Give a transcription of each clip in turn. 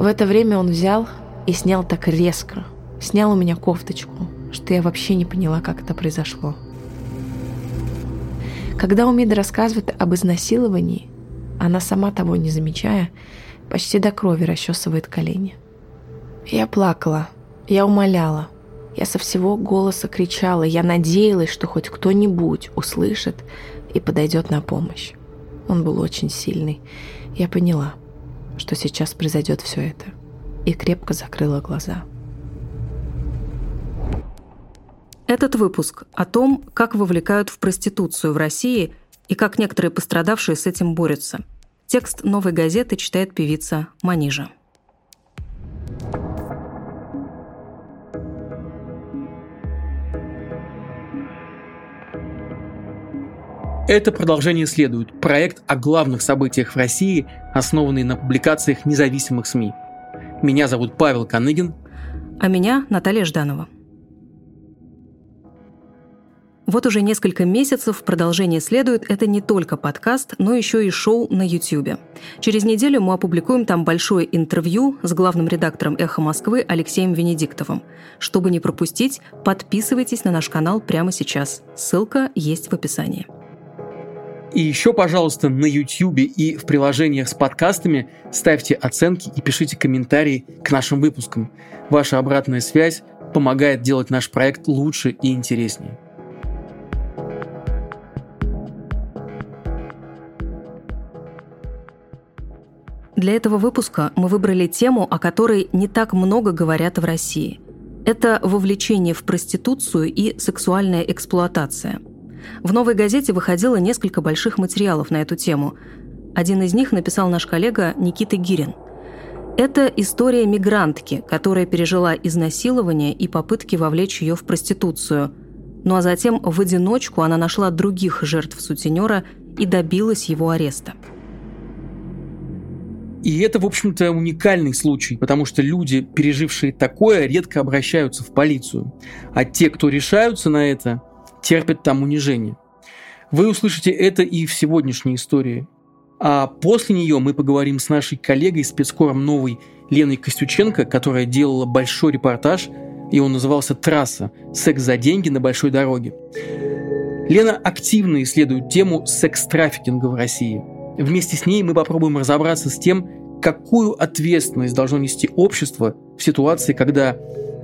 В это время он взял и снял так резко, снял у меня кофточку, что я вообще не поняла, как это произошло. Когда Умида рассказывает об изнасиловании, она сама того не замечая, почти до крови расчесывает колени. Я плакала, я умоляла, я со всего голоса кричала, я надеялась, что хоть кто-нибудь услышит и подойдет на помощь. Он был очень сильный. Я поняла, что сейчас произойдет все это, и крепко закрыла глаза. Этот выпуск о том, как вовлекают в проституцию в России и как некоторые пострадавшие с этим борются. Текст «Новой газеты» читает певица Манижа. Это продолжение следует. Проект о главных событиях в России, основанный на публикациях независимых СМИ. Меня зовут Павел Коныгин. А меня Наталья Жданова. Вот уже несколько месяцев продолжение следует. Это не только подкаст, но еще и шоу на YouTube. Через неделю мы опубликуем там большое интервью с главным редактором «Эхо Москвы» Алексеем Венедиктовым. Чтобы не пропустить, подписывайтесь на наш канал прямо сейчас. Ссылка есть в описании. И еще, пожалуйста, на YouTube и в приложениях с подкастами ставьте оценки и пишите комментарии к нашим выпускам. Ваша обратная связь помогает делать наш проект лучше и интереснее. Для этого выпуска мы выбрали тему, о которой не так много говорят в России. Это вовлечение в проституцию и сексуальная эксплуатация. В «Новой газете» выходило несколько больших материалов на эту тему. Один из них написал наш коллега Никита Гирин. Это история мигрантки, которая пережила изнасилование и попытки вовлечь ее в проституцию. Ну а затем в одиночку она нашла других жертв сутенера и добилась его ареста. И это, в общем-то, уникальный случай, потому что люди, пережившие такое, редко обращаются в полицию. А те, кто решаются на это, терпят там унижение. Вы услышите это и в сегодняшней истории. А после нее мы поговорим с нашей коллегой, спецкором новой Леной Костюченко, которая делала большой репортаж, и он назывался «Трасса. Секс за деньги на большой дороге». Лена активно исследует тему секс-трафикинга в России – Вместе с ней мы попробуем разобраться с тем, какую ответственность должно нести общество в ситуации, когда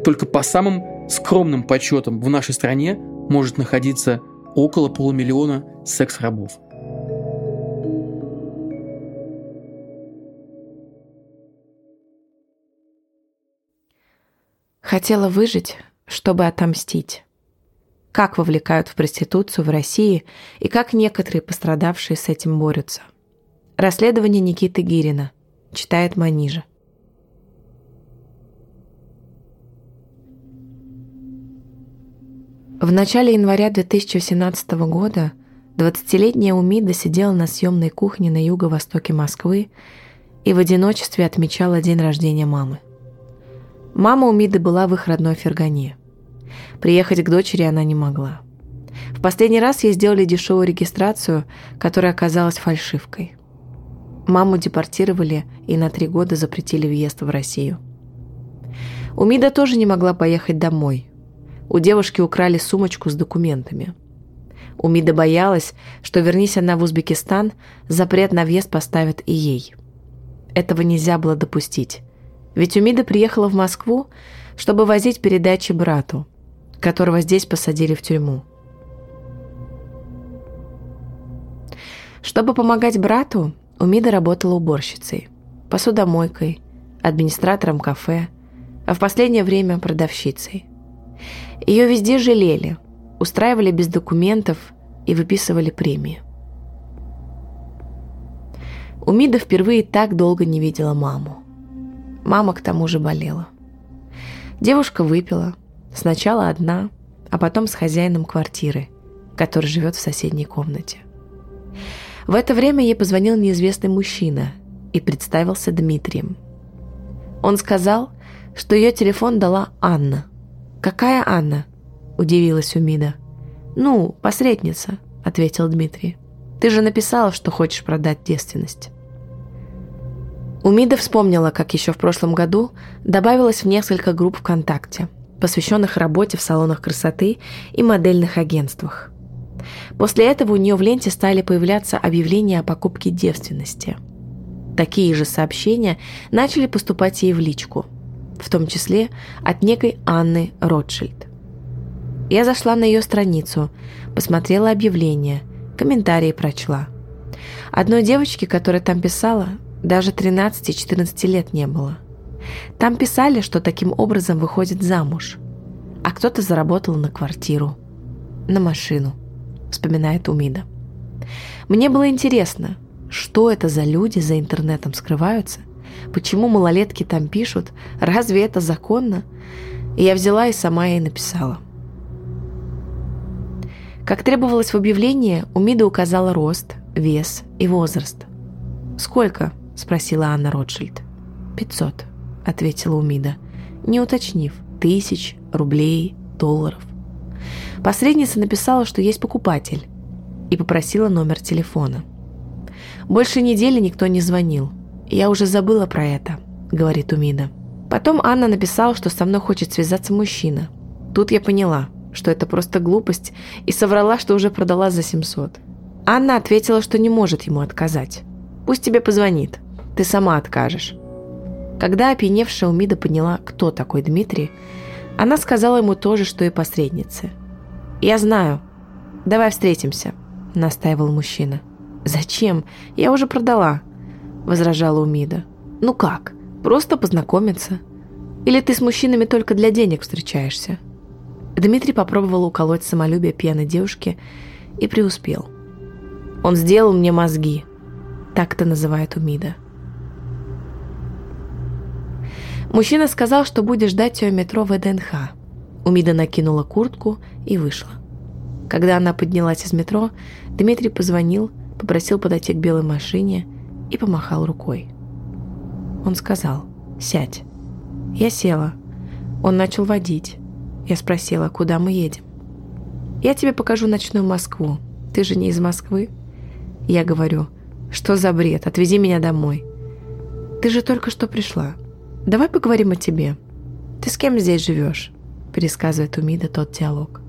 только по самым скромным подсчетам в нашей стране может находиться около полумиллиона секс-рабов. Хотела выжить, чтобы отомстить. Как вовлекают в проституцию в России и как некоторые пострадавшие с этим борются – Расследование Никиты Гирина. Читает Манижа. В начале января 2017 года 20-летняя Умида сидела на съемной кухне на юго-востоке Москвы и в одиночестве отмечала день рождения мамы. Мама Умиды была в их родной Фергане. Приехать к дочери она не могла. В последний раз ей сделали дешевую регистрацию, которая оказалась фальшивкой. Маму депортировали и на три года запретили въезд в Россию. Умида тоже не могла поехать домой. У девушки украли сумочку с документами. Умида боялась, что вернись она в Узбекистан, запрет на въезд поставят и ей. Этого нельзя было допустить. Ведь Умида приехала в Москву, чтобы возить передачи брату, которого здесь посадили в тюрьму. Чтобы помогать брату, Умида работала уборщицей, посудомойкой, администратором кафе, а в последнее время продавщицей. Ее везде жалели, устраивали без документов и выписывали премии. Умида впервые так долго не видела маму. Мама к тому же болела. Девушка выпила, сначала одна, а потом с хозяином квартиры, который живет в соседней комнате. В это время ей позвонил неизвестный мужчина и представился Дмитрием. Он сказал, что ее телефон дала Анна. «Какая Анна?» – удивилась Умида. «Ну, посредница», – ответил Дмитрий. «Ты же написала, что хочешь продать девственность». Умида вспомнила, как еще в прошлом году добавилась в несколько групп ВКонтакте, посвященных работе в салонах красоты и модельных агентствах. После этого у нее в ленте стали появляться объявления о покупке девственности. Такие же сообщения начали поступать ей в личку, в том числе от некой Анны Ротшильд. Я зашла на ее страницу, посмотрела объявление, комментарии прочла. Одной девочке, которая там писала, даже 13-14 лет не было. Там писали, что таким образом выходит замуж. А кто-то заработал на квартиру, на машину, вспоминает Умида. Мне было интересно, что это за люди за интернетом скрываются, почему малолетки там пишут, разве это законно? И я взяла и сама ей написала. Как требовалось в объявлении, Умида указала рост, вес и возраст. «Сколько?» – спросила Анна Ротшильд. «Пятьсот», – ответила Умида, не уточнив, тысяч, рублей, долларов. Посредница написала, что есть покупатель, и попросила номер телефона. «Больше недели никто не звонил. Я уже забыла про это», – говорит Умида. Потом Анна написала, что со мной хочет связаться мужчина. Тут я поняла, что это просто глупость, и соврала, что уже продала за 700. Анна ответила, что не может ему отказать. «Пусть тебе позвонит», ты сама откажешь». Когда опьяневшая Умида поняла, кто такой Дмитрий, она сказала ему то же, что и посреднице. «Я знаю. Давай встретимся», – настаивал мужчина. «Зачем? Я уже продала», – возражала Умида. «Ну как? Просто познакомиться. Или ты с мужчинами только для денег встречаешься?» Дмитрий попробовал уколоть самолюбие пьяной девушки и преуспел. «Он сделал мне мозги», – так-то называет Умида. Мужчина сказал, что будет ждать ее метро в ДНХ. Умида накинула куртку и вышла. Когда она поднялась из метро, Дмитрий позвонил, попросил подойти к белой машине и помахал рукой. Он сказал «Сядь». Я села. Он начал водить. Я спросила, куда мы едем. «Я тебе покажу ночную Москву. Ты же не из Москвы?» Я говорю, «Что за бред? Отвези меня домой». «Ты же только что пришла. «Давай поговорим о тебе. Ты с кем здесь живешь?» пересказывает Умида тот диалог.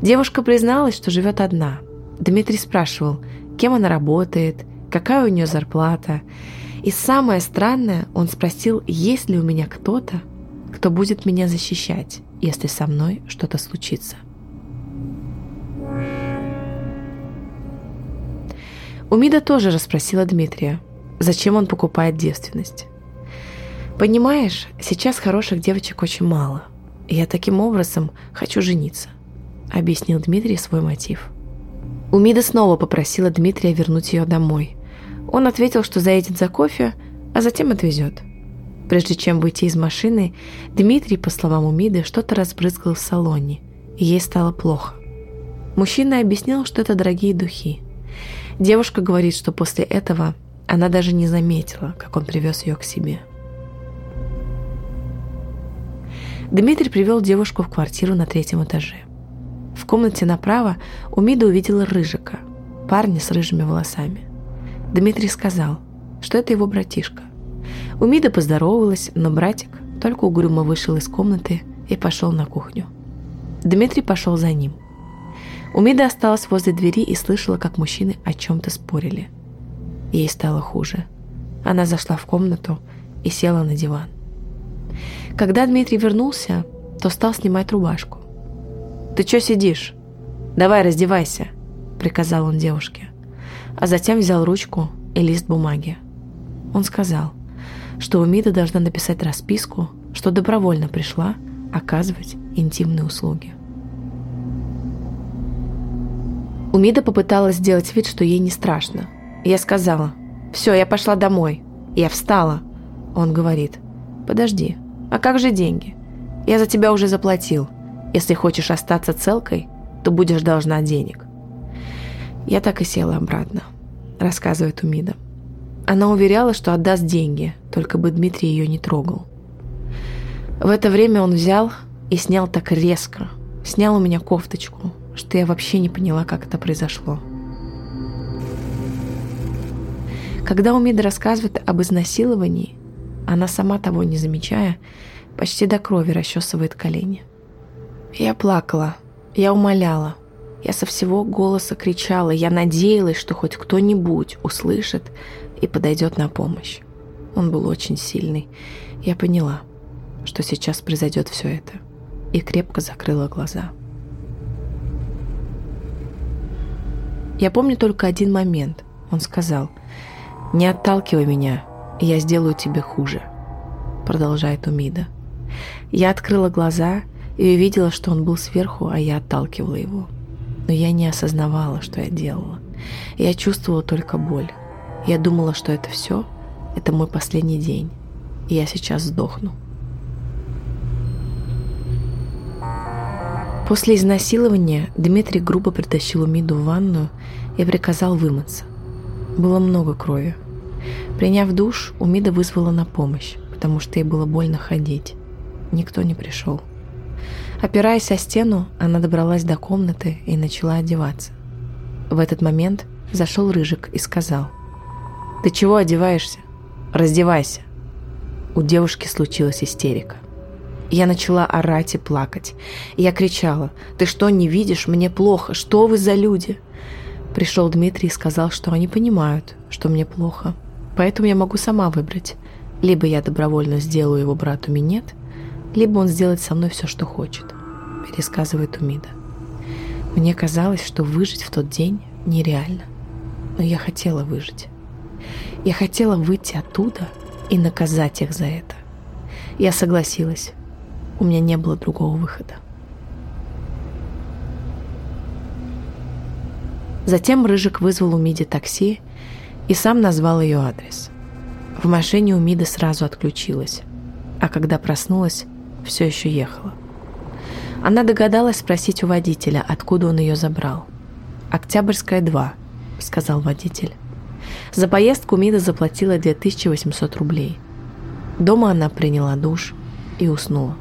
Девушка призналась, что живет одна. Дмитрий спрашивал, кем она работает, какая у нее зарплата. И самое странное, он спросил, есть ли у меня кто-то, кто будет меня защищать, если со мной что-то случится. Умида тоже расспросила Дмитрия, зачем он покупает девственность. Понимаешь, сейчас хороших девочек очень мало. И я таким образом хочу жениться, объяснил Дмитрий свой мотив. Умида снова попросила Дмитрия вернуть ее домой. Он ответил, что заедет за кофе, а затем отвезет. Прежде чем выйти из машины, Дмитрий, по словам Умиды, что-то разбрызгал в салоне, и ей стало плохо. Мужчина объяснил, что это дорогие духи. Девушка говорит, что после этого она даже не заметила, как он привез ее к себе. Дмитрий привел девушку в квартиру на третьем этаже. В комнате направо Умида увидела Рыжика, парня с рыжими волосами. Дмитрий сказал, что это его братишка. Умида поздоровалась, но братик только угрюмо вышел из комнаты и пошел на кухню. Дмитрий пошел за ним. Умида осталась возле двери и слышала, как мужчины о чем-то спорили. Ей стало хуже. Она зашла в комнату и села на диван. Когда Дмитрий вернулся, то стал снимать рубашку. «Ты что сидишь? Давай раздевайся», — приказал он девушке. А затем взял ручку и лист бумаги. Он сказал, что Умида должна написать расписку, что добровольно пришла оказывать интимные услуги. Умида попыталась сделать вид, что ей не страшно. Я сказала, «Все, я пошла домой». Я встала. Он говорит, «Подожди, а как же деньги? Я за тебя уже заплатил. Если хочешь остаться целкой, то будешь должна денег. Я так и села обратно, рассказывает Умида. Она уверяла, что отдаст деньги, только бы Дмитрий ее не трогал. В это время он взял и снял так резко, снял у меня кофточку, что я вообще не поняла, как это произошло. Когда Умида рассказывает об изнасиловании, она сама того не замечая, почти до крови расчесывает колени. Я плакала, я умоляла, я со всего голоса кричала, я надеялась, что хоть кто-нибудь услышит и подойдет на помощь. Он был очень сильный. Я поняла, что сейчас произойдет все это, и крепко закрыла глаза. Я помню только один момент. Он сказал, «Не отталкивай меня, я сделаю тебе хуже», продолжает Умида. Я открыла глаза и увидела, что он был сверху, а я отталкивала его. Но я не осознавала, что я делала. Я чувствовала только боль. Я думала, что это все, это мой последний день, и я сейчас сдохну. После изнасилования Дмитрий грубо притащил Умиду в ванную и приказал вымыться. Было много крови. Приняв душ, Умида вызвала на помощь, потому что ей было больно ходить. Никто не пришел. Опираясь о стену, она добралась до комнаты и начала одеваться. В этот момент зашел Рыжик и сказал, «Ты чего одеваешься? Раздевайся!» У девушки случилась истерика. Я начала орать и плакать. Я кричала, «Ты что, не видишь? Мне плохо. Что вы за люди?» Пришел Дмитрий и сказал, что они понимают, что мне плохо. Поэтому я могу сама выбрать. Либо я добровольно сделаю его брату минет, либо он сделает со мной все, что хочет, пересказывает Умида. Мне казалось, что выжить в тот день нереально. Но я хотела выжить. Я хотела выйти оттуда и наказать их за это. Я согласилась. У меня не было другого выхода. Затем Рыжик вызвал у Миди такси и сам назвал ее адрес. В машине у Миды сразу отключилась, а когда проснулась, все еще ехала. Она догадалась спросить у водителя, откуда он ее забрал. «Октябрьская, 2», — сказал водитель. За поездку Мида заплатила 2800 рублей. Дома она приняла душ и уснула.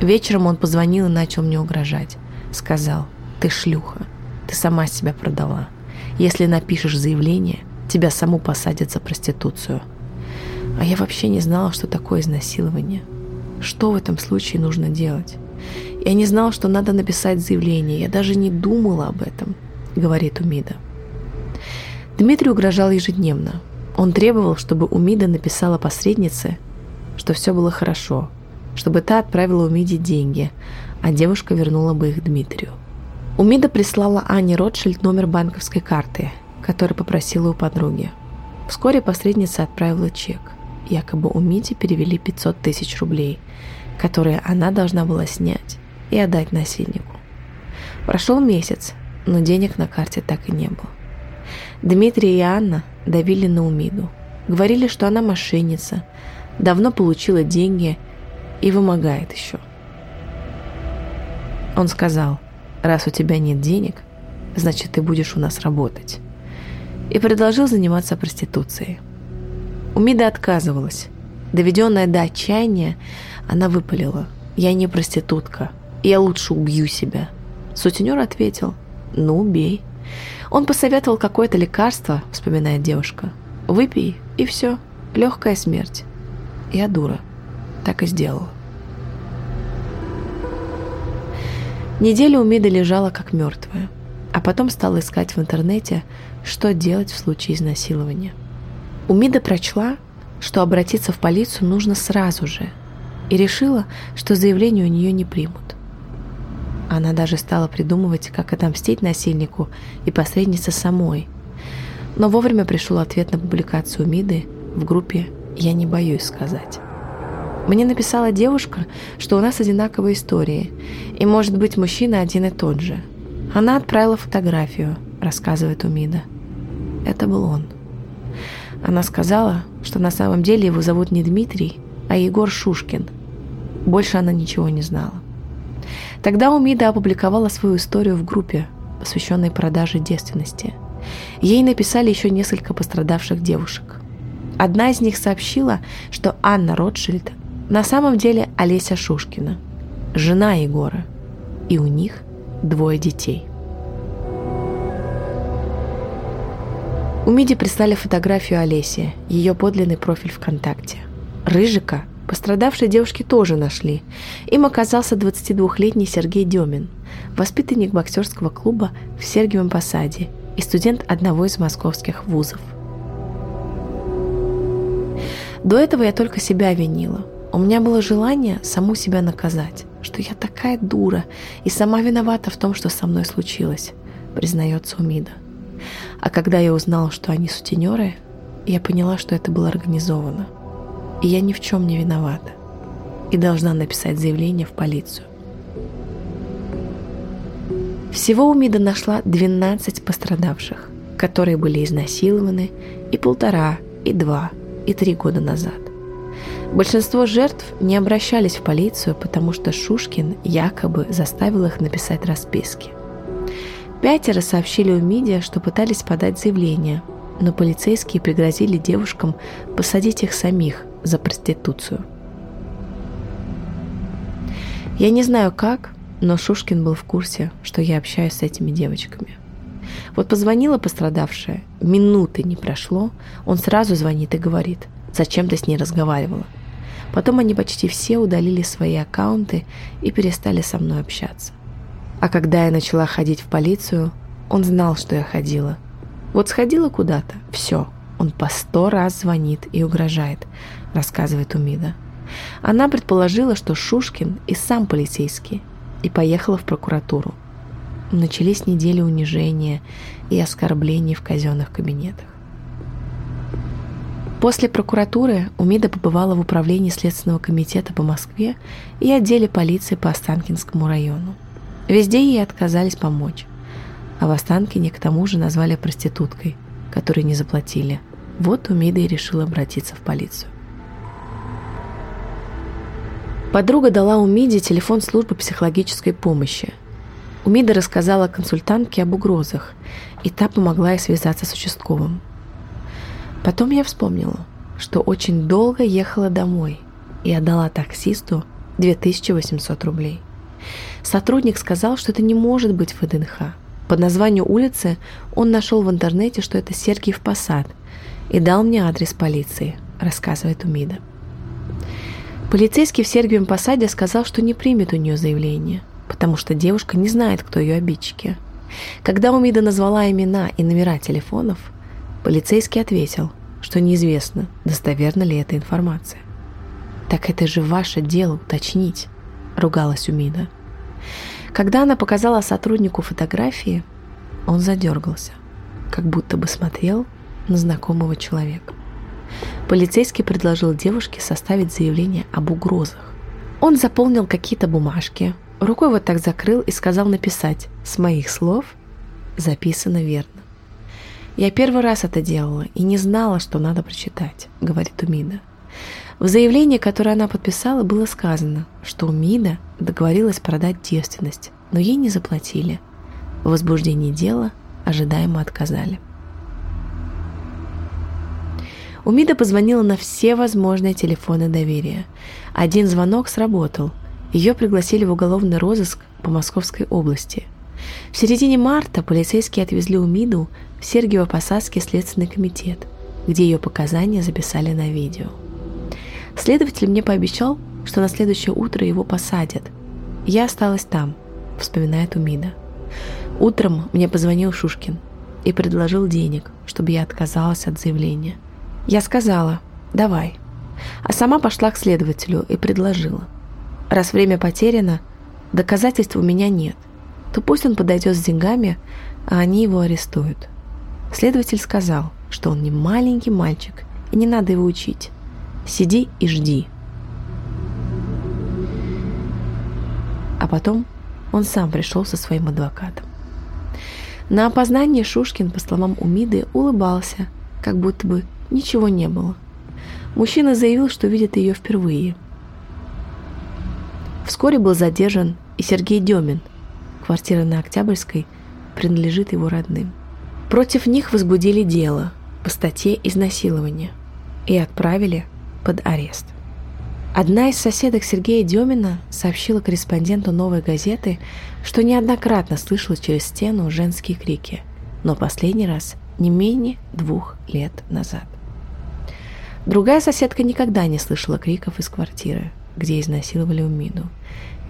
Вечером он позвонил и начал мне угрожать. Сказал, ты шлюха, ты сама себя продала. Если напишешь заявление, тебя саму посадят за проституцию. А я вообще не знала, что такое изнасилование. Что в этом случае нужно делать? Я не знала, что надо написать заявление. Я даже не думала об этом, говорит Умида. Дмитрий угрожал ежедневно. Он требовал, чтобы Умида написала посреднице, что все было хорошо, чтобы та отправила Умиде деньги, а девушка вернула бы их Дмитрию. Умида прислала Ане Ротшильд номер банковской карты, который попросила у подруги. Вскоре посредница отправила чек. Якобы Умиде перевели 500 тысяч рублей, которые она должна была снять и отдать насильнику. Прошел месяц, но денег на карте так и не было. Дмитрий и Анна давили на Умиду. Говорили, что она мошенница, давно получила деньги и вымогает еще. Он сказал, раз у тебя нет денег, значит ты будешь у нас работать. И предложил заниматься проституцией. Умида отказывалась. Доведенная до отчаяния, она выпалила. «Я не проститутка. Я лучше убью себя». Сутенер ответил. «Ну, убей». Он посоветовал какое-то лекарство, вспоминает девушка. «Выпей, и все. Легкая смерть». Я дура так и сделала. Неделю Умида лежала как мертвая, а потом стала искать в интернете, что делать в случае изнасилования. Умида прочла, что обратиться в полицию нужно сразу же, и решила, что заявление у нее не примут. Она даже стала придумывать, как отомстить насильнику и посреднице самой. Но вовремя пришел ответ на публикацию Миды в группе «Я не боюсь сказать». Мне написала девушка, что у нас одинаковые истории, и, может быть, мужчина один и тот же. Она отправила фотографию, рассказывает Умида. Это был он. Она сказала, что на самом деле его зовут не Дмитрий, а Егор Шушкин. Больше она ничего не знала. Тогда Умида опубликовала свою историю в группе, посвященной продаже девственности. Ей написали еще несколько пострадавших девушек. Одна из них сообщила, что Анна Ротшильд на самом деле Олеся Шушкина, жена Егора, и у них двое детей. У Миди прислали фотографию Олеси, ее подлинный профиль ВКонтакте. Рыжика пострадавшей девушки тоже нашли. Им оказался 22-летний Сергей Демин, воспитанник боксерского клуба в Сергиевом Посаде и студент одного из московских вузов. До этого я только себя винила. У меня было желание саму себя наказать, что я такая дура и сама виновата в том, что со мной случилось, признается Умида. А когда я узнала, что они сутенеры, я поняла, что это было организовано. И я ни в чем не виновата. И должна написать заявление в полицию. Всего Умида нашла 12 пострадавших, которые были изнасилованы и полтора, и два, и три года назад. Большинство жертв не обращались в полицию, потому что Шушкин якобы заставил их написать расписки. Пятеро сообщили у медиа, что пытались подать заявление, но полицейские пригрозили девушкам посадить их самих за проституцию. Я не знаю как, но Шушкин был в курсе, что я общаюсь с этими девочками. Вот позвонила пострадавшая, минуты не прошло, он сразу звонит и говорит, зачем ты с ней разговаривала. Потом они почти все удалили свои аккаунты и перестали со мной общаться. А когда я начала ходить в полицию, он знал, что я ходила. Вот сходила куда-то, все, он по сто раз звонит и угрожает, рассказывает Умида. Она предположила, что Шушкин и сам полицейский, и поехала в прокуратуру. Начались недели унижения и оскорблений в казенных кабинетах. После прокуратуры Умида побывала в управлении Следственного комитета по Москве и отделе полиции по Останкинскому району. Везде ей отказались помочь. А в Останкине к тому же назвали проституткой, которой не заплатили. Вот Умида и решила обратиться в полицию. Подруга дала Умиде телефон службы психологической помощи. Умида рассказала консультантке об угрозах, и та помогла ей связаться с участковым. Потом я вспомнила, что очень долго ехала домой и отдала таксисту 2800 рублей. Сотрудник сказал, что это не может быть ВДНХ. По названию улицы он нашел в интернете, что это Сергиев Посад, и дал мне адрес полиции, рассказывает Умида. Полицейский в Сергиевом Посаде сказал, что не примет у нее заявление, потому что девушка не знает, кто ее обидчики. Когда Умида назвала имена и номера телефонов, полицейский ответил, что неизвестно, достоверна ли эта информация. «Так это же ваше дело уточнить», — ругалась Умида. Когда она показала сотруднику фотографии, он задергался, как будто бы смотрел на знакомого человека. Полицейский предложил девушке составить заявление об угрозах. Он заполнил какие-то бумажки, рукой вот так закрыл и сказал написать «С моих слов записано верно». «Я первый раз это делала и не знала, что надо прочитать», — говорит Умида. В заявлении, которое она подписала, было сказано, что Умида договорилась продать девственность, но ей не заплатили. В возбуждении дела ожидаемо отказали. Умида позвонила на все возможные телефоны доверия. Один звонок сработал. Ее пригласили в уголовный розыск по Московской области. В середине марта полицейские отвезли Умиду в Сергиево-Посадский следственный комитет, где ее показания записали на видео. Следователь мне пообещал, что на следующее утро его посадят. Я осталась там, вспоминает Умида. Утром мне позвонил Шушкин и предложил денег, чтобы я отказалась от заявления. Я сказала «давай», а сама пошла к следователю и предложила. Раз время потеряно, доказательств у меня нет, то пусть он подойдет с деньгами, а они его арестуют. Следователь сказал, что он не маленький мальчик, и не надо его учить. Сиди и жди. А потом он сам пришел со своим адвокатом. На опознание Шушкин, по словам Умиды, улыбался, как будто бы ничего не было. Мужчина заявил, что видит ее впервые. Вскоре был задержан и Сергей Демин. Квартира на Октябрьской принадлежит его родным. Против них возбудили дело по статье изнасилования и отправили под арест. Одна из соседок Сергея Демина сообщила корреспонденту «Новой газеты», что неоднократно слышала через стену женские крики, но последний раз не менее двух лет назад. Другая соседка никогда не слышала криков из квартиры, где изнасиловали Умиду,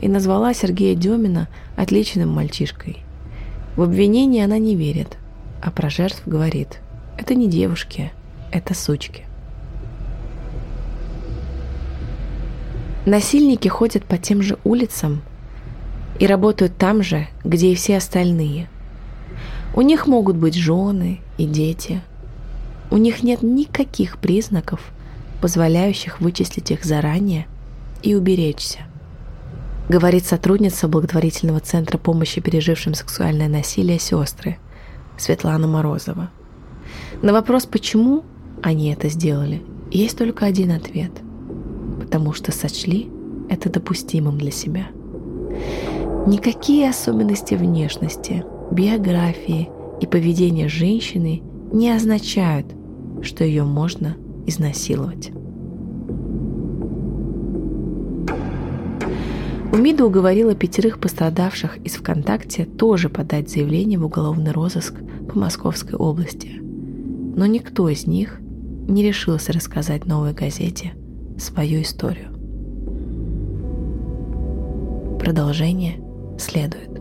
и назвала Сергея Демина отличным мальчишкой. В обвинении она не верит, а про жертв говорит «это не девушки, это сучки». Насильники ходят по тем же улицам и работают там же, где и все остальные. У них могут быть жены и дети. У них нет никаких признаков, позволяющих вычислить их заранее и уберечься. Говорит сотрудница благотворительного центра помощи пережившим сексуальное насилие сестры Светлана Морозова. На вопрос, почему они это сделали, есть только один ответ – потому что сочли это допустимым для себя. Никакие особенности внешности, биографии и поведения женщины не означают, что ее можно изнасиловать. Умида уговорила пятерых пострадавших из ВКонтакте тоже подать заявление в уголовный розыск по Московской области. Но никто из них не решился рассказать новой газете свою историю. Продолжение следует.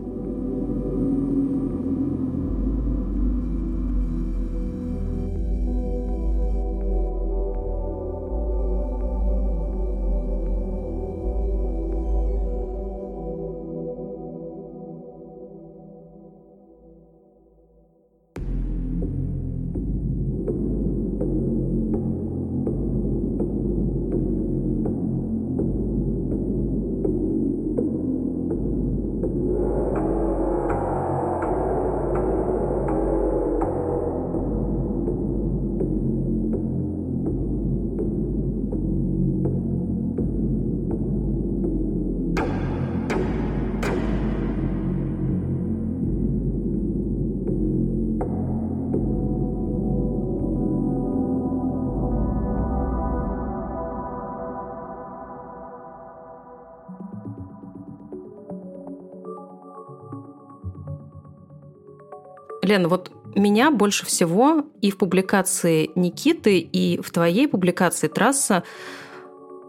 Лена, вот меня больше всего и в публикации Никиты, и в твоей публикации «Трасса»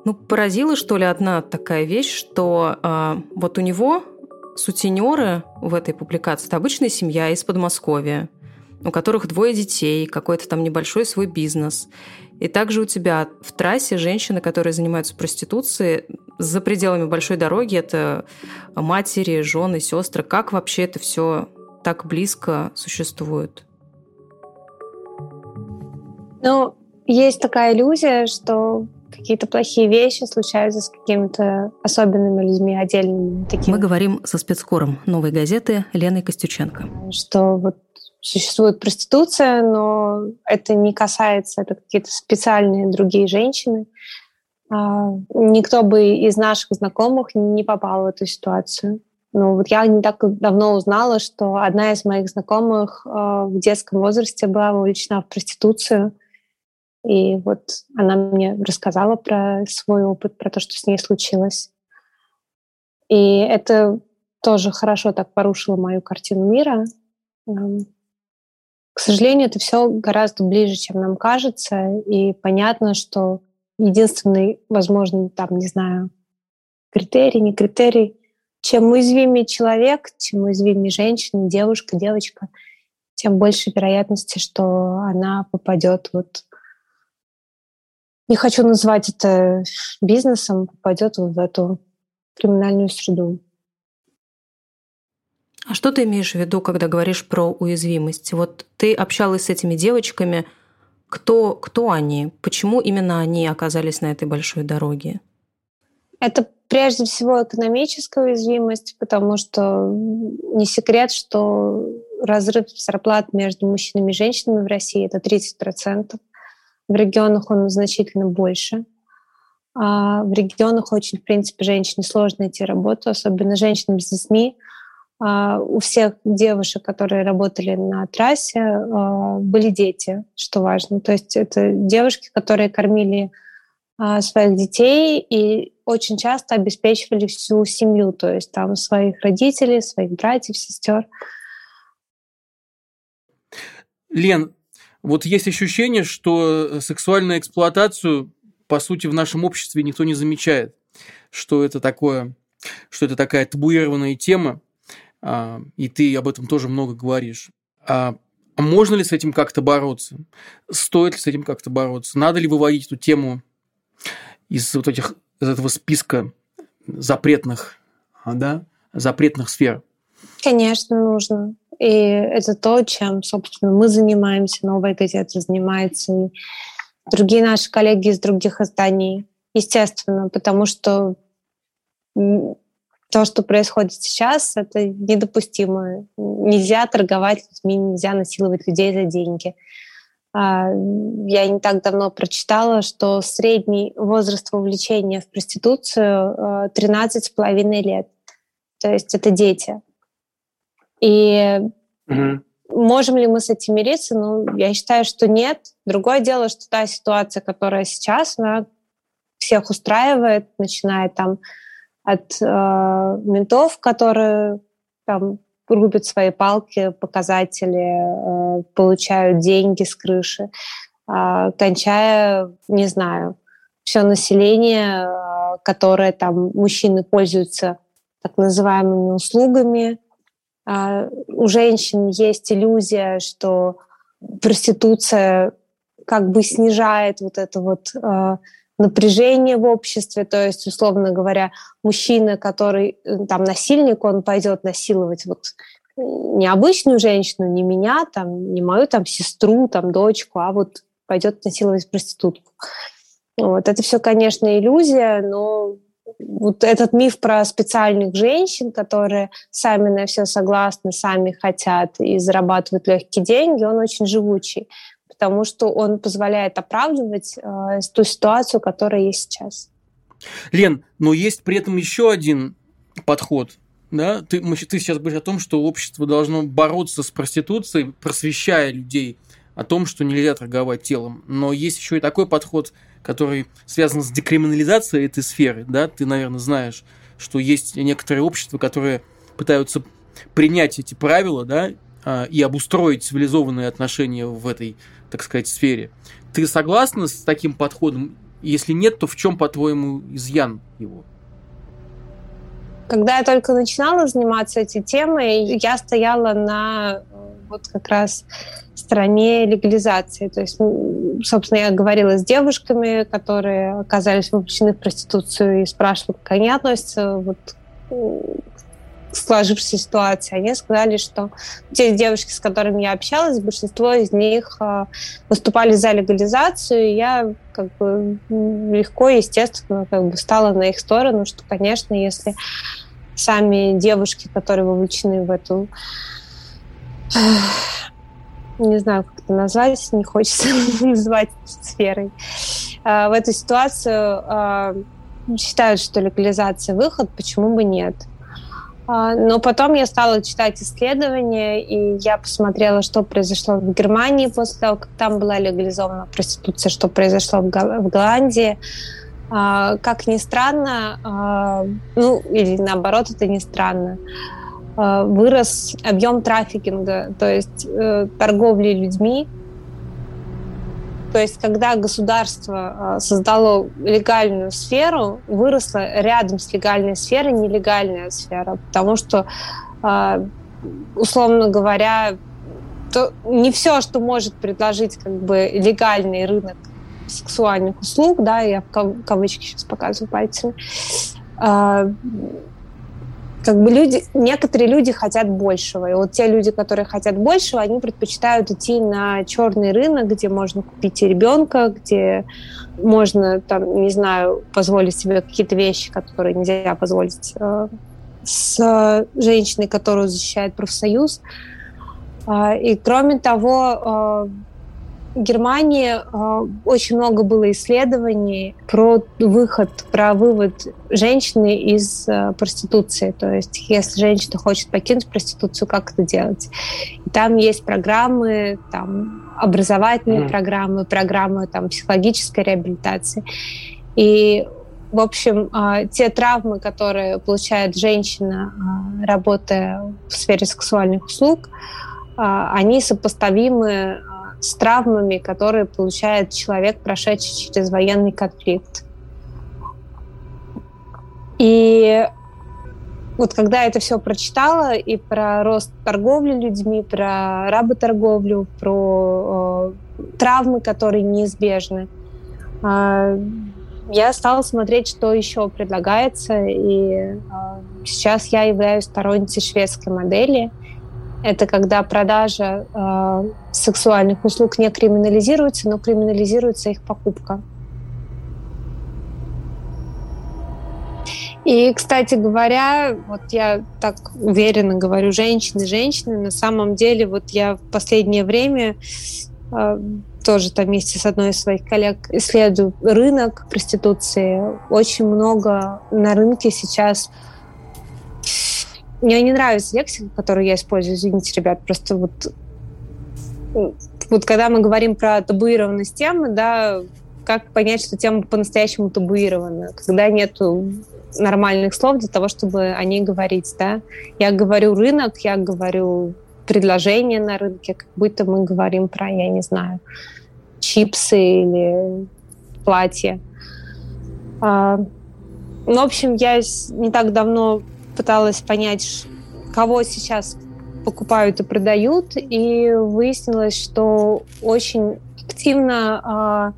ну, поразила, что ли, одна такая вещь, что э, вот у него сутенеры в этой публикации – это обычная семья из Подмосковья, у которых двое детей, какой-то там небольшой свой бизнес. И также у тебя в трассе женщины, которые занимаются проституцией, за пределами большой дороги это матери, жены, сестры. Как вообще это все так близко существуют? Ну, есть такая иллюзия, что какие-то плохие вещи случаются с какими-то особенными людьми, отдельными. Такими. Мы говорим со спецкором «Новой газеты» Леной Костюченко. Что вот существует проституция, но это не касается, это какие-то специальные другие женщины. А, никто бы из наших знакомых не попал в эту ситуацию. Ну, вот я не так давно узнала, что одна из моих знакомых э, в детском возрасте была вовлечена в проституцию. И вот она мне рассказала про свой опыт, про то, что с ней случилось. И это тоже хорошо так порушило мою картину мира. К сожалению, это все гораздо ближе, чем нам кажется. И понятно, что единственный возможный, там, не знаю, критерий, не критерий, чем уязвимее человек, чем уязвимее женщина, девушка, девочка, тем больше вероятности, что она попадет вот не хочу называть это бизнесом, попадет вот в эту криминальную среду. А что ты имеешь в виду, когда говоришь про уязвимость? Вот ты общалась с этими девочками. Кто, кто они? Почему именно они оказались на этой большой дороге? Это прежде всего экономическая уязвимость, потому что не секрет, что разрыв зарплат между мужчинами и женщинами в России это 30%. В регионах он значительно больше. А в регионах очень, в принципе, женщине сложно найти работу, особенно женщинам с детьми. А у всех девушек, которые работали на трассе, а, были дети, что важно. То есть это девушки, которые кормили а, своих детей и очень часто обеспечивали всю семью, то есть там своих родителей, своих братьев, сестер. Лен, вот есть ощущение, что сексуальную эксплуатацию, по сути, в нашем обществе никто не замечает, что это такое, что это такая табуированная тема, а, и ты об этом тоже много говоришь. А, а можно ли с этим как-то бороться? Стоит ли с этим как-то бороться? Надо ли выводить эту тему из вот этих из этого списка запретных, да, запретных сфер? Конечно, нужно. И это то, чем, собственно, мы занимаемся, новая газета занимается, и другие наши коллеги из других изданий, естественно, потому что то, что происходит сейчас, это недопустимо. Нельзя торговать людьми, нельзя насиловать людей за деньги. А, я не так давно прочитала, что средний возраст вовлечения в проституцию 13,5 а, лет. То есть это дети. И угу. можем ли мы с этим мириться? Ну, я считаю, что нет. Другое дело, что та ситуация, которая сейчас, она всех устраивает, начиная там от э, ментов, которые там рубят свои палки, показатели, э, получают деньги с крыши, э, кончая, не знаю, все население, э, которое там мужчины пользуются так называемыми услугами. Э, у женщин есть иллюзия, что проституция как бы снижает вот это вот э, напряжение в обществе, то есть, условно говоря, мужчина, который э, там насильник, он пойдет насиловать вот необычную женщину, не меня, там, не мою там сестру, там дочку, а вот пойдет насиловать проститутку. Вот. Это все, конечно, иллюзия, но вот этот миф про специальных женщин, которые сами на все согласны, сами хотят и зарабатывают легкие деньги, он очень живучий потому что он позволяет оправдывать э, ту ситуацию, которая есть сейчас. Лен, но есть при этом еще один подход. Да? Ты, мы, ты сейчас говоришь о том, что общество должно бороться с проституцией, просвещая людей о том, что нельзя торговать телом. Но есть еще и такой подход, который связан с декриминализацией этой сферы. Да? Ты, наверное, знаешь, что есть некоторые общества, которые пытаются принять эти правила да, и обустроить цивилизованные отношения в этой так сказать, сфере. Ты согласна с таким подходом? Если нет, то в чем, по-твоему, изъян его? Когда я только начинала заниматься этой темой, я стояла на вот как раз стороне легализации. То есть, собственно, я говорила с девушками, которые оказались вовлечены в проституцию и спрашивала, как они относятся вот сложившейся ситуации, они сказали, что те девушки, с которыми я общалась, большинство из них а, выступали за легализацию, и я как бы легко, естественно, как бы стала на их сторону, что, конечно, если сами девушки, которые вовлечены в эту не знаю, как это назвать, не хочется называть сферой, а, в эту ситуацию а, считают, что легализация выход, почему бы нет? А, но потом я стала читать исследования, и я посмотрела, что произошло в Германии после того, как там была легализована проституция, что произошло в Голландии. А, как ни странно, а, ну или наоборот, это не странно, вырос объем трафикинга, то есть э, торговли людьми, то есть, когда государство а, создало легальную сферу, выросла рядом с легальной сферой нелегальная сфера, потому что, а, условно говоря, то не все, что может предложить как бы легальный рынок сексуальных услуг, да, я в кавычки сейчас показываю пальцами, а, как бы люди, некоторые люди хотят большего. И вот те люди, которые хотят большего, они предпочитают идти на черный рынок, где можно купить ребенка, где можно, там, не знаю, позволить себе какие-то вещи, которые нельзя позволить э, с женщиной, которую защищает профсоюз. Э, и кроме того, э, Германии э, очень много было исследований про выход, про вывод женщины из э, проституции. То есть, если женщина хочет покинуть проституцию, как это делать? И там есть программы, там образовательные mm. программы, программы там психологической реабилитации. И, в общем, а, те травмы, которые получает женщина, а, работая в сфере сексуальных услуг, они сопоставимы с травмами, которые получает человек, прошедший через военный конфликт. И вот когда это все прочитала и про рост торговли людьми, про работорговлю, про э, травмы, которые неизбежны, э, я стала смотреть, что еще предлагается. И э, сейчас я являюсь сторонницей шведской модели. Это когда продажа э, сексуальных услуг не криминализируется, но криминализируется их покупка. И, кстати говоря, вот я так уверенно говорю, женщины, женщины, на самом деле, вот я в последнее время э, тоже там вместе с одной из своих коллег исследую рынок проституции. Очень много на рынке сейчас мне не нравится лексика, которую я использую, извините, ребят, просто вот вот когда мы говорим про табуированность темы, да, как понять, что тема по-настоящему табуирована, когда нету нормальных слов для того, чтобы о ней говорить, да. Я говорю рынок, я говорю предложение на рынке, как будто мы говорим про, я не знаю, чипсы или платье. А, ну, в общем, я не так давно пыталась понять, кого сейчас покупают и продают, и выяснилось, что очень активно а,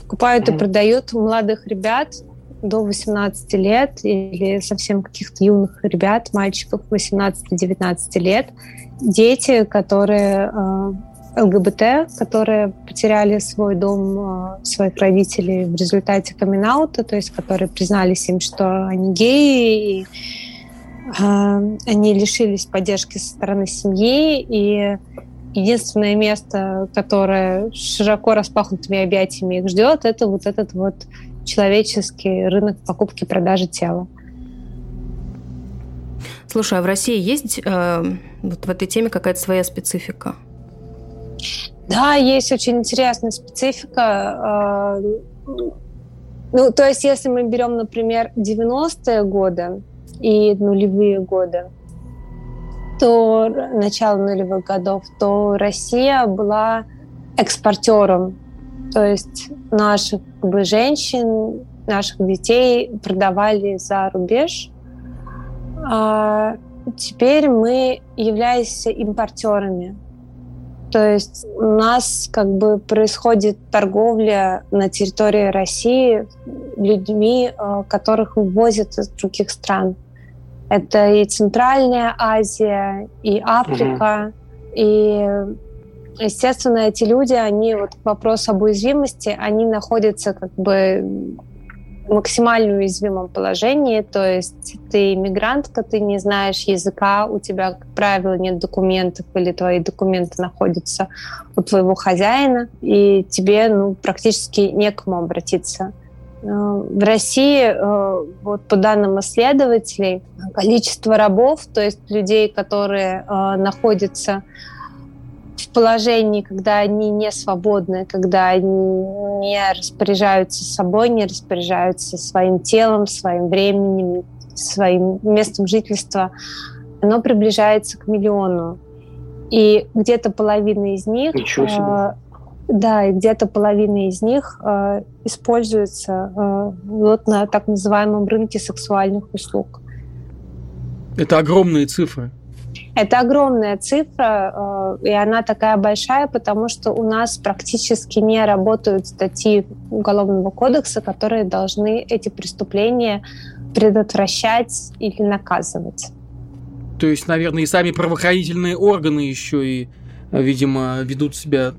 покупают и продают молодых ребят, до 18 лет или совсем каких-то юных ребят, мальчиков 18-19 лет, дети, которые э, ЛГБТ, которые потеряли свой дом, э, своих родителей в результате камин то есть которые признались им, что они геи, и э, они лишились поддержки со стороны семьи, и единственное место, которое широко распахнутыми объятиями их ждет, это вот этот вот человеческий рынок покупки и продажи тела. Слушай, а в России есть э, вот в этой теме какая-то своя специфика? Да, есть очень интересная специфика. Э, ну, то есть, если мы берем, например, 90-е годы и нулевые годы, то начало нулевых годов, то Россия была экспортером то есть наших как бы, женщин, наших детей продавали за рубеж. А теперь мы являемся импортерами. То есть у нас как бы происходит торговля на территории России людьми, а, которых вывозят из других стран. Это и Центральная Азия, и Африка, угу. и естественно, эти люди, они вот к вопросу об уязвимости, они находятся как бы в максимально уязвимом положении, то есть ты иммигрантка, ты не знаешь языка, у тебя, как правило, нет документов или твои документы находятся у твоего хозяина, и тебе ну, практически некому обратиться. Э, в России, э, вот по данным исследователей, количество рабов, то есть людей, которые э, находятся в положении, когда они не свободны, когда они не распоряжаются собой, не распоряжаются своим телом, своим временем, своим местом жительства, оно приближается к миллиону. И где-то половина из них... Э, да, и где-то половина из них э, используется э, вот на так называемом рынке сексуальных услуг. Это огромные цифры. Это огромная цифра, э, и она такая большая, потому что у нас практически не работают статьи Уголовного кодекса, которые должны эти преступления предотвращать или наказывать. То есть, наверное, и сами правоохранительные органы еще и, видимо, ведут себя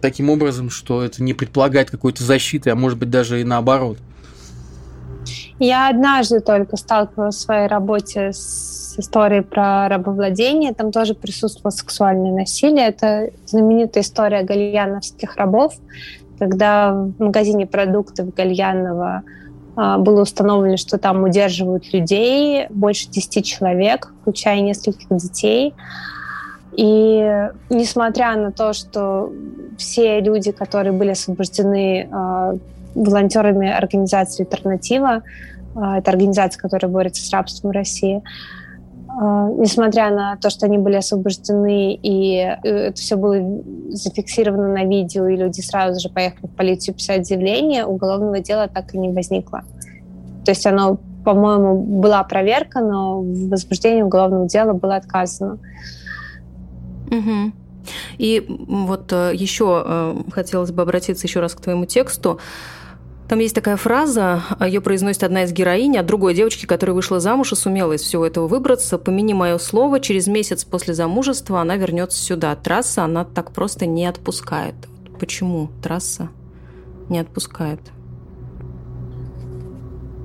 таким образом, что это не предполагает какой-то защиты, а может быть даже и наоборот. Я однажды только сталкивалась в своей работе с истории про рабовладение, там тоже присутствовало сексуальное насилие. Это знаменитая история гальяновских рабов, когда в магазине продуктов Гальянова а, было установлено, что там удерживают людей, больше 10 человек, включая нескольких детей. И несмотря на то, что все люди, которые были освобождены, а, волонтерами организации «Альтернатива». Это организация, которая борется с рабством в России. Несмотря на то, что они были освобождены, и это все было зафиксировано на видео, и люди сразу же поехали в полицию писать заявление, уголовного дела так и не возникло. То есть оно, по-моему, была проверка, но в возбуждении уголовного дела было отказано. Угу. И вот э, еще э, хотелось бы обратиться еще раз к твоему тексту. Там есть такая фраза, ее произносит одна из героинь от другой девочки, которая вышла замуж и сумела из всего этого выбраться. Помяни мое слово, через месяц после замужества она вернется сюда. Трасса она так просто не отпускает. Почему трасса не отпускает?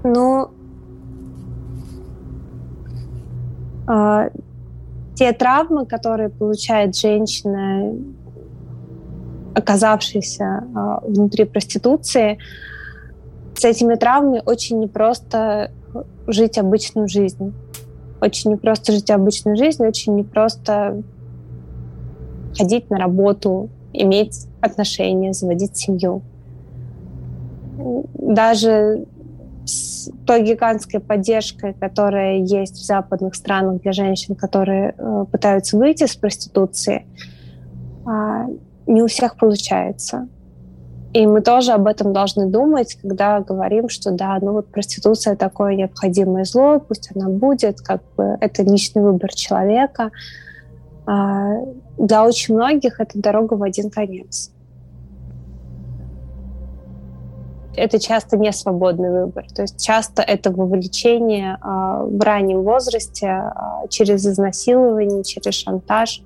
Ну, э, те травмы, которые получает женщина, оказавшаяся э, внутри проституции, с этими травмами очень непросто жить обычную жизнь. Очень непросто жить обычную жизнь, очень непросто ходить на работу, иметь отношения, заводить семью. Даже с той гигантской поддержкой, которая есть в западных странах для женщин, которые э, пытаются выйти из проституции, э, не у всех получается. И мы тоже об этом должны думать, когда говорим, что да, ну вот проституция такое необходимое зло, пусть она будет, как бы это личный выбор человека. Э, для очень многих это дорога в один конец. Это часто не свободный выбор. То есть часто это вовлечение э, в раннем возрасте э, через изнасилование, через шантаж,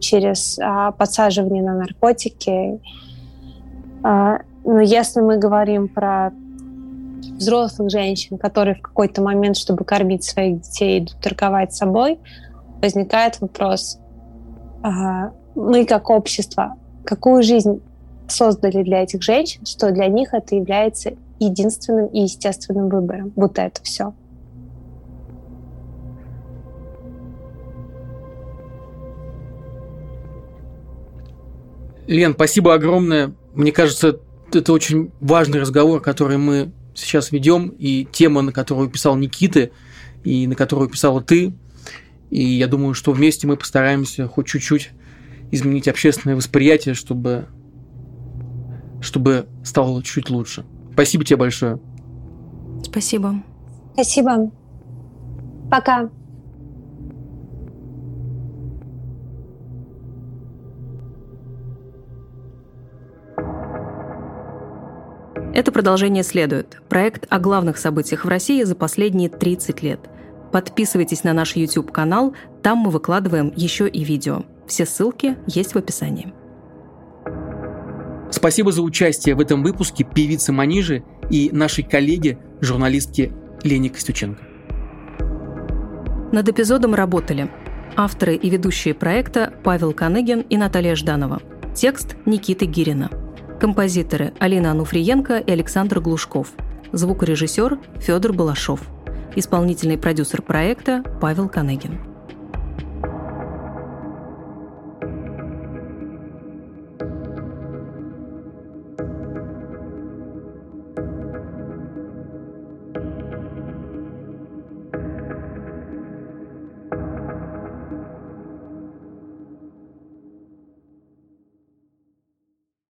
через э, подсаживание на наркотики. Но если мы говорим про взрослых женщин, которые в какой-то момент, чтобы кормить своих детей, идут торговать собой, возникает вопрос, мы как общество, какую жизнь создали для этих женщин, что для них это является единственным и естественным выбором. Вот это все. Лен, спасибо огромное. Мне кажется, это очень важный разговор, который мы сейчас ведем, и тема, на которую писал Никиты, и на которую писала ты. И я думаю, что вместе мы постараемся хоть чуть-чуть изменить общественное восприятие, чтобы чтобы стало чуть лучше. Спасибо тебе большое. Спасибо. Спасибо. Пока. Это продолжение следует. Проект о главных событиях в России за последние 30 лет. Подписывайтесь на наш YouTube-канал, там мы выкладываем еще и видео. Все ссылки есть в описании. Спасибо за участие в этом выпуске певице Манижи и нашей коллеге, журналистке Лене Костюченко. Над эпизодом работали авторы и ведущие проекта Павел Каныгин и Наталья Жданова. Текст Никиты Гирина. Композиторы Алина Ануфриенко и Александр Глушков. Звукорежиссер Федор Балашов. Исполнительный продюсер проекта Павел Каныгин.